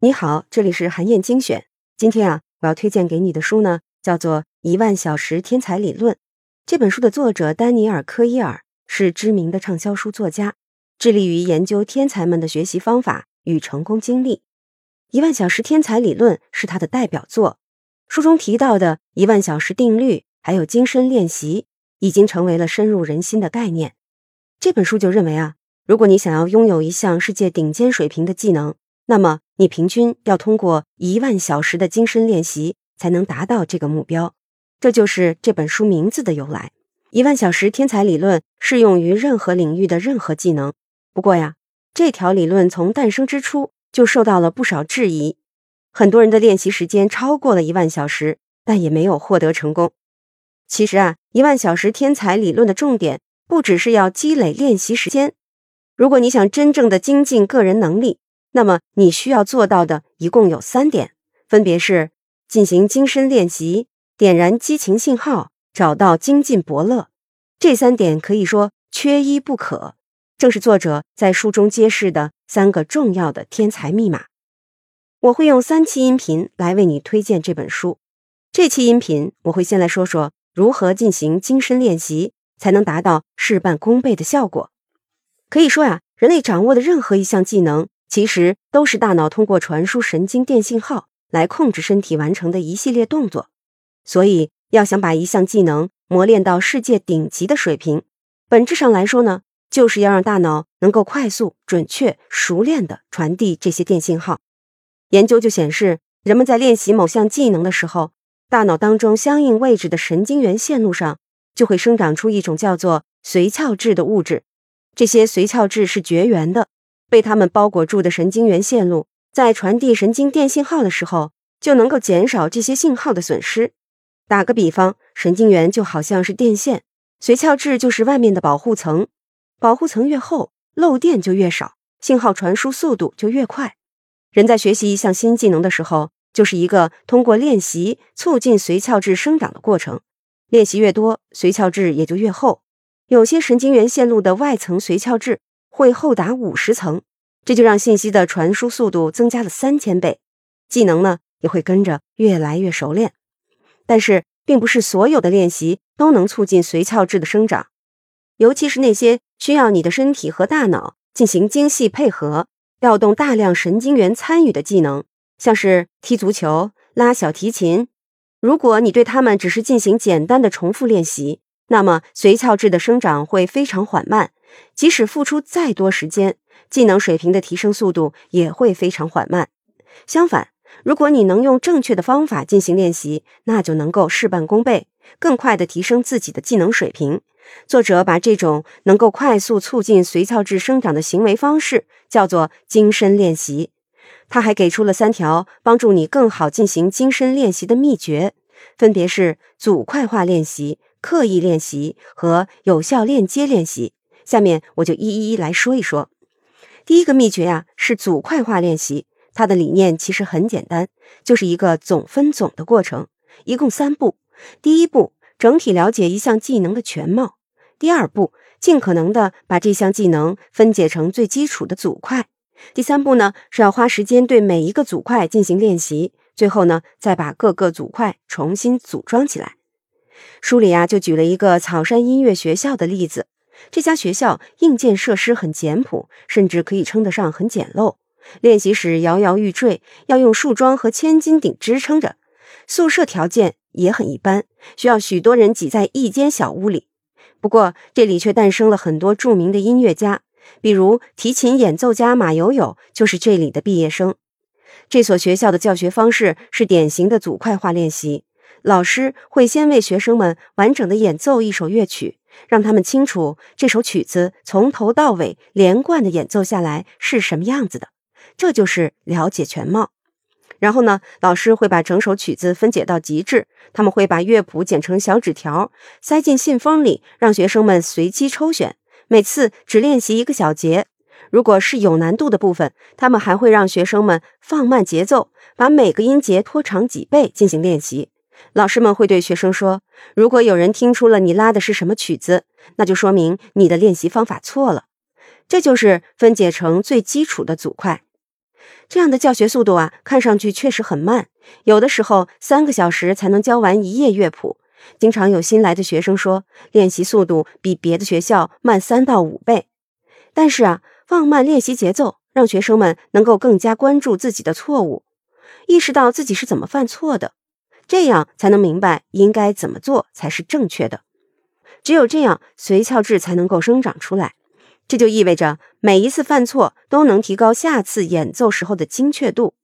你好，这里是韩燕精选。今天啊，我要推荐给你的书呢，叫做《一万小时天才理论》。这本书的作者丹尼尔·科伊尔是知名的畅销书作家，致力于研究天才们的学习方法与成功经历。《一万小时天才理论》是他的代表作。书中提到的一万小时定律，还有精深练习，已经成为了深入人心的概念。这本书就认为啊，如果你想要拥有一项世界顶尖水平的技能，那么你平均要通过一万小时的精深练习才能达到这个目标。这就是这本书名字的由来。一万小时天才理论适用于任何领域的任何技能。不过呀，这条理论从诞生之初就受到了不少质疑。很多人的练习时间超过了一万小时，但也没有获得成功。其实啊，一万小时天才理论的重点不只是要积累练习时间。如果你想真正的精进个人能力，那么你需要做到的一共有三点，分别是进行精深练习、点燃激情信号、找到精进伯乐。这三点可以说缺一不可，正是作者在书中揭示的三个重要的天才密码。我会用三期音频来为你推荐这本书。这期音频我会先来说说如何进行精深练习，才能达到事半功倍的效果。可以说呀，人类掌握的任何一项技能，其实都是大脑通过传输神经电信号来控制身体完成的一系列动作。所以，要想把一项技能磨练到世界顶级的水平，本质上来说呢，就是要让大脑能够快速、准确、熟练地传递这些电信号。研究就显示，人们在练习某项技能的时候，大脑当中相应位置的神经元线路上就会生长出一种叫做髓鞘质的物质。这些髓鞘质是绝缘的，被它们包裹住的神经元线路在传递神经电信号的时候，就能够减少这些信号的损失。打个比方，神经元就好像是电线，髓鞘质就是外面的保护层，保护层越厚，漏电就越少，信号传输速度就越快。人在学习一项新技能的时候，就是一个通过练习促进髓鞘质生长的过程。练习越多，髓鞘质也就越厚。有些神经元线路的外层髓鞘质会厚达五十层，这就让信息的传输速度增加了三千倍，技能呢也会跟着越来越熟练。但是，并不是所有的练习都能促进髓鞘质的生长，尤其是那些需要你的身体和大脑进行精细配合。调动大量神经元参与的技能，像是踢足球、拉小提琴。如果你对他们只是进行简单的重复练习，那么髓鞘质的生长会非常缓慢。即使付出再多时间，技能水平的提升速度也会非常缓慢。相反，如果你能用正确的方法进行练习，那就能够事半功倍，更快的提升自己的技能水平。作者把这种能够快速促进髓鞘质生长的行为方式叫做精深练习。他还给出了三条帮助你更好进行精深练习的秘诀，分别是组块化练习、刻意练习和有效链接练习。下面我就一一来说一说。第一个秘诀呀是组块化练习，它的理念其实很简单，就是一个总分总的过程，一共三步。第一步。整体了解一项技能的全貌。第二步，尽可能的把这项技能分解成最基础的组块。第三步呢，是要花时间对每一个组块进行练习。最后呢，再把各个组块重新组装起来。书里啊，就举了一个草山音乐学校的例子。这家学校硬件设施很简朴，甚至可以称得上很简陋。练习室摇摇欲坠，要用树桩和千斤顶支撑着。宿舍条件。也很一般，需要许多人挤在一间小屋里。不过，这里却诞生了很多著名的音乐家，比如提琴演奏家马友友就是这里的毕业生。这所学校的教学方式是典型的组块化练习，老师会先为学生们完整的演奏一首乐曲，让他们清楚这首曲子从头到尾连贯的演奏下来是什么样子的，这就是了解全貌。然后呢，老师会把整首曲子分解到极致。他们会把乐谱剪成小纸条，塞进信封里，让学生们随机抽选。每次只练习一个小节。如果是有难度的部分，他们还会让学生们放慢节奏，把每个音节拖长几倍进行练习。老师们会对学生说：“如果有人听出了你拉的是什么曲子，那就说明你的练习方法错了。”这就是分解成最基础的组块。这样的教学速度啊，看上去确实很慢，有的时候三个小时才能教完一页乐谱。经常有新来的学生说，练习速度比别的学校慢三到五倍。但是啊，放慢练习节奏，让学生们能够更加关注自己的错误，意识到自己是怎么犯错的，这样才能明白应该怎么做才是正确的。只有这样，髓鞘质才能够生长出来。这就意味着每一次犯错都能提高下次演奏时候的精确度。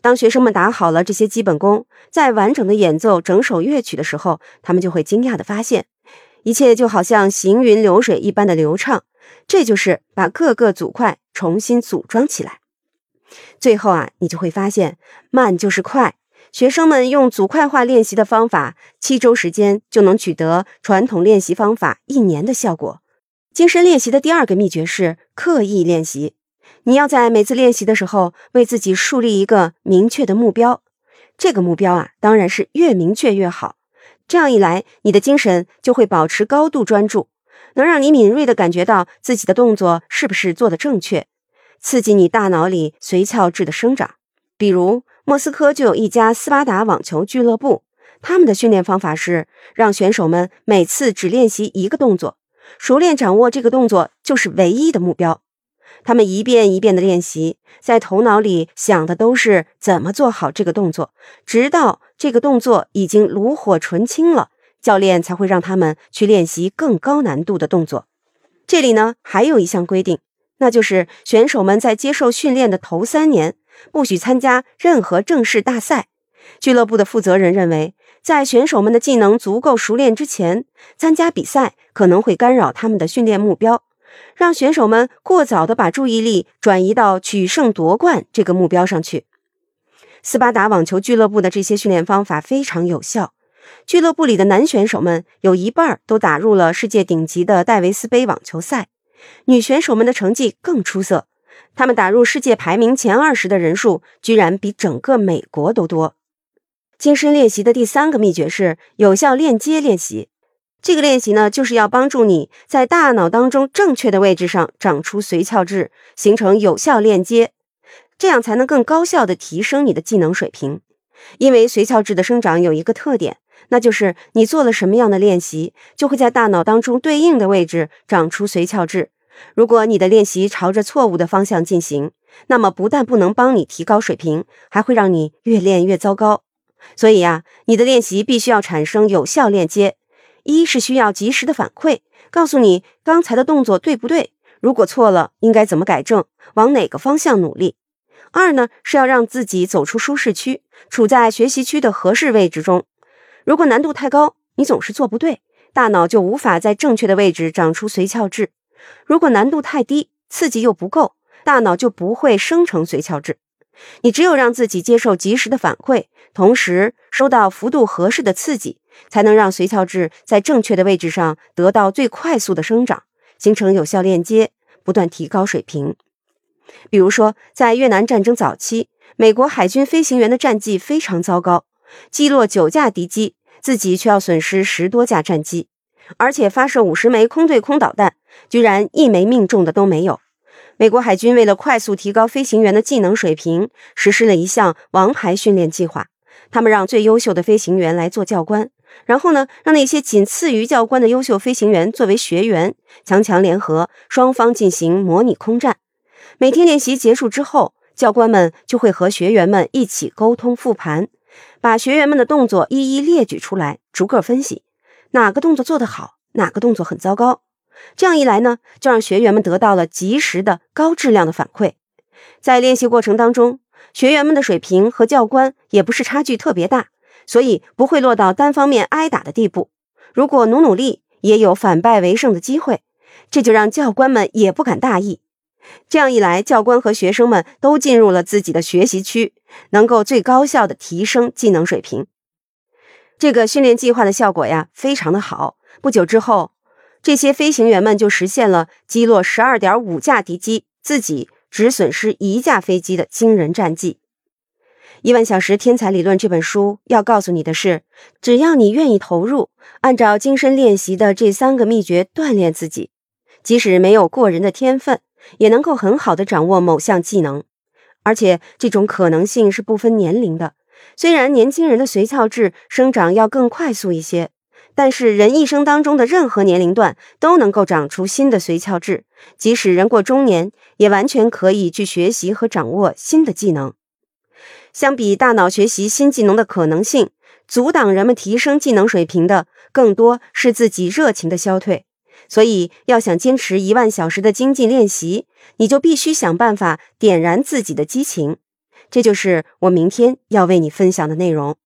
当学生们打好了这些基本功，在完整的演奏整首乐曲的时候，他们就会惊讶地发现，一切就好像行云流水一般的流畅。这就是把各个组块重新组装起来。最后啊，你就会发现，慢就是快。学生们用组块化练习的方法，七周时间就能取得传统练习方法一年的效果。精神练习的第二个秘诀是刻意练习。你要在每次练习的时候，为自己树立一个明确的目标。这个目标啊，当然是越明确越好。这样一来，你的精神就会保持高度专注，能让你敏锐地感觉到自己的动作是不是做的正确，刺激你大脑里髓鞘质的生长。比如，莫斯科就有一家斯巴达网球俱乐部，他们的训练方法是让选手们每次只练习一个动作，熟练掌握这个动作就是唯一的目标。他们一遍一遍的练习，在头脑里想的都是怎么做好这个动作，直到这个动作已经炉火纯青了，教练才会让他们去练习更高难度的动作。这里呢，还有一项规定，那就是选手们在接受训练的头三年不许参加任何正式大赛。俱乐部的负责人认为，在选手们的技能足够熟练之前，参加比赛可能会干扰他们的训练目标。让选手们过早的把注意力转移到取胜夺冠这个目标上去。斯巴达网球俱乐部的这些训练方法非常有效。俱乐部里的男选手们有一半都打入了世界顶级的戴维斯杯网球赛，女选手们的成绩更出色。他们打入世界排名前二十的人数居然比整个美国都多。精深练习的第三个秘诀是有效链接练习。这个练习呢，就是要帮助你在大脑当中正确的位置上长出髓鞘质，形成有效链接，这样才能更高效的提升你的技能水平。因为髓鞘质的生长有一个特点，那就是你做了什么样的练习，就会在大脑当中对应的位置长出髓鞘质。如果你的练习朝着错误的方向进行，那么不但不能帮你提高水平，还会让你越练越糟糕。所以呀，你的练习必须要产生有效链接。一是需要及时的反馈，告诉你刚才的动作对不对，如果错了应该怎么改正，往哪个方向努力。二呢是要让自己走出舒适区，处在学习区的合适位置中。如果难度太高，你总是做不对，大脑就无法在正确的位置长出髓鞘质；如果难度太低，刺激又不够，大脑就不会生成髓鞘质。你只有让自己接受及时的反馈，同时收到幅度合适的刺激，才能让髓鞘质在正确的位置上得到最快速的生长，形成有效链接，不断提高水平。比如说，在越南战争早期，美国海军飞行员的战绩非常糟糕，击落九架敌机，自己却要损失十多架战机，而且发射五十枚空对空导弹，居然一枚命中的都没有。美国海军为了快速提高飞行员的技能水平，实施了一项王牌训练计划。他们让最优秀的飞行员来做教官，然后呢，让那些仅次于教官的优秀飞行员作为学员，强强联合，双方进行模拟空战。每天练习结束之后，教官们就会和学员们一起沟通复盘，把学员们的动作一一列举出来，逐个分析，哪个动作做得好，哪个动作很糟糕。这样一来呢，就让学员们得到了及时的高质量的反馈。在练习过程当中，学员们的水平和教官也不是差距特别大，所以不会落到单方面挨打的地步。如果努努力，也有反败为胜的机会。这就让教官们也不敢大意。这样一来，教官和学生们都进入了自己的学习区，能够最高效的提升技能水平。这个训练计划的效果呀，非常的好。不久之后。这些飞行员们就实现了击落十二点五架敌机，自己只损失一架飞机的惊人战绩。《一万小时天才理论》这本书要告诉你的是，只要你愿意投入，按照精深练习的这三个秘诀锻炼自己，即使没有过人的天分，也能够很好的掌握某项技能。而且这种可能性是不分年龄的。虽然年轻人的髓鞘质生长要更快速一些，但是人一生当中的任何年龄段都能够长出新的髓鞘质，即使人过中年，也完全可以去学习和掌握新的技能。相比大脑学习新技能的可能性，阻挡人们提升技能水平的更多是自己热情的消退。所以，要想坚持一万小时的精进练习，你就必须想办法点燃自己的激情。这就是我明天要为你分享的内容。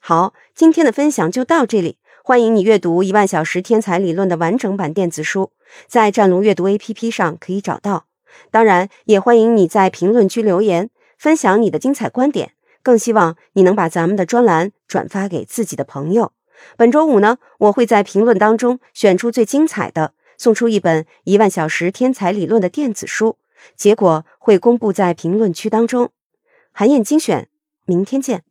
好，今天的分享就到这里。欢迎你阅读《一万小时天才理论》的完整版电子书，在战龙阅读 APP 上可以找到。当然，也欢迎你在评论区留言。分享你的精彩观点，更希望你能把咱们的专栏转发给自己的朋友。本周五呢，我会在评论当中选出最精彩的，送出一本《一万小时天才理论》的电子书，结果会公布在评论区当中。韩燕精选，明天见。